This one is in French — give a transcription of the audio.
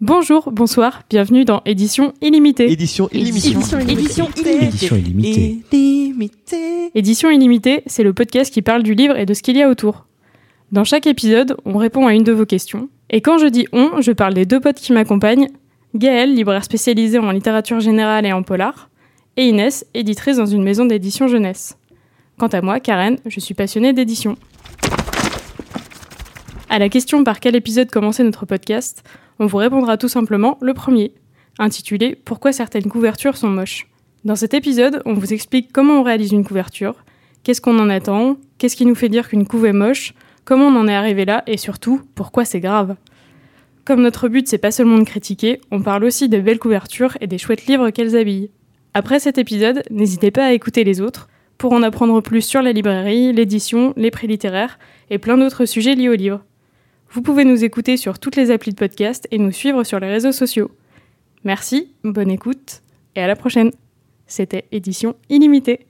Bonjour, bonsoir, bienvenue dans Édition Illimitée. Édition illimitée. Édition Édition illimitée. illimitée. Édition Illimitée, c'est le podcast qui parle du livre et de ce qu'il y a autour. Dans chaque épisode, on répond à une de vos questions. Et quand je dis on, je parle des deux potes qui m'accompagnent, Gaëlle, libraire spécialisée en littérature générale et en polar, et Inès, éditrice dans une maison d'édition jeunesse. Quant à moi, Karen, je suis passionnée d'édition. À la question par quel épisode commencer notre podcast, on vous répondra tout simplement le premier, intitulé Pourquoi certaines couvertures sont moches? Dans cet épisode, on vous explique comment on réalise une couverture, qu'est-ce qu'on en attend, qu'est-ce qui nous fait dire qu'une couve est moche, comment on en est arrivé là et surtout pourquoi c'est grave. Comme notre but c'est pas seulement de critiquer, on parle aussi des belles couvertures et des chouettes livres qu'elles habillent. Après cet épisode, n'hésitez pas à écouter les autres pour en apprendre plus sur la librairie, l'édition, les prix littéraires et plein d'autres sujets liés au livre. Vous pouvez nous écouter sur toutes les applis de podcast et nous suivre sur les réseaux sociaux. Merci, bonne écoute et à la prochaine. C'était édition illimitée.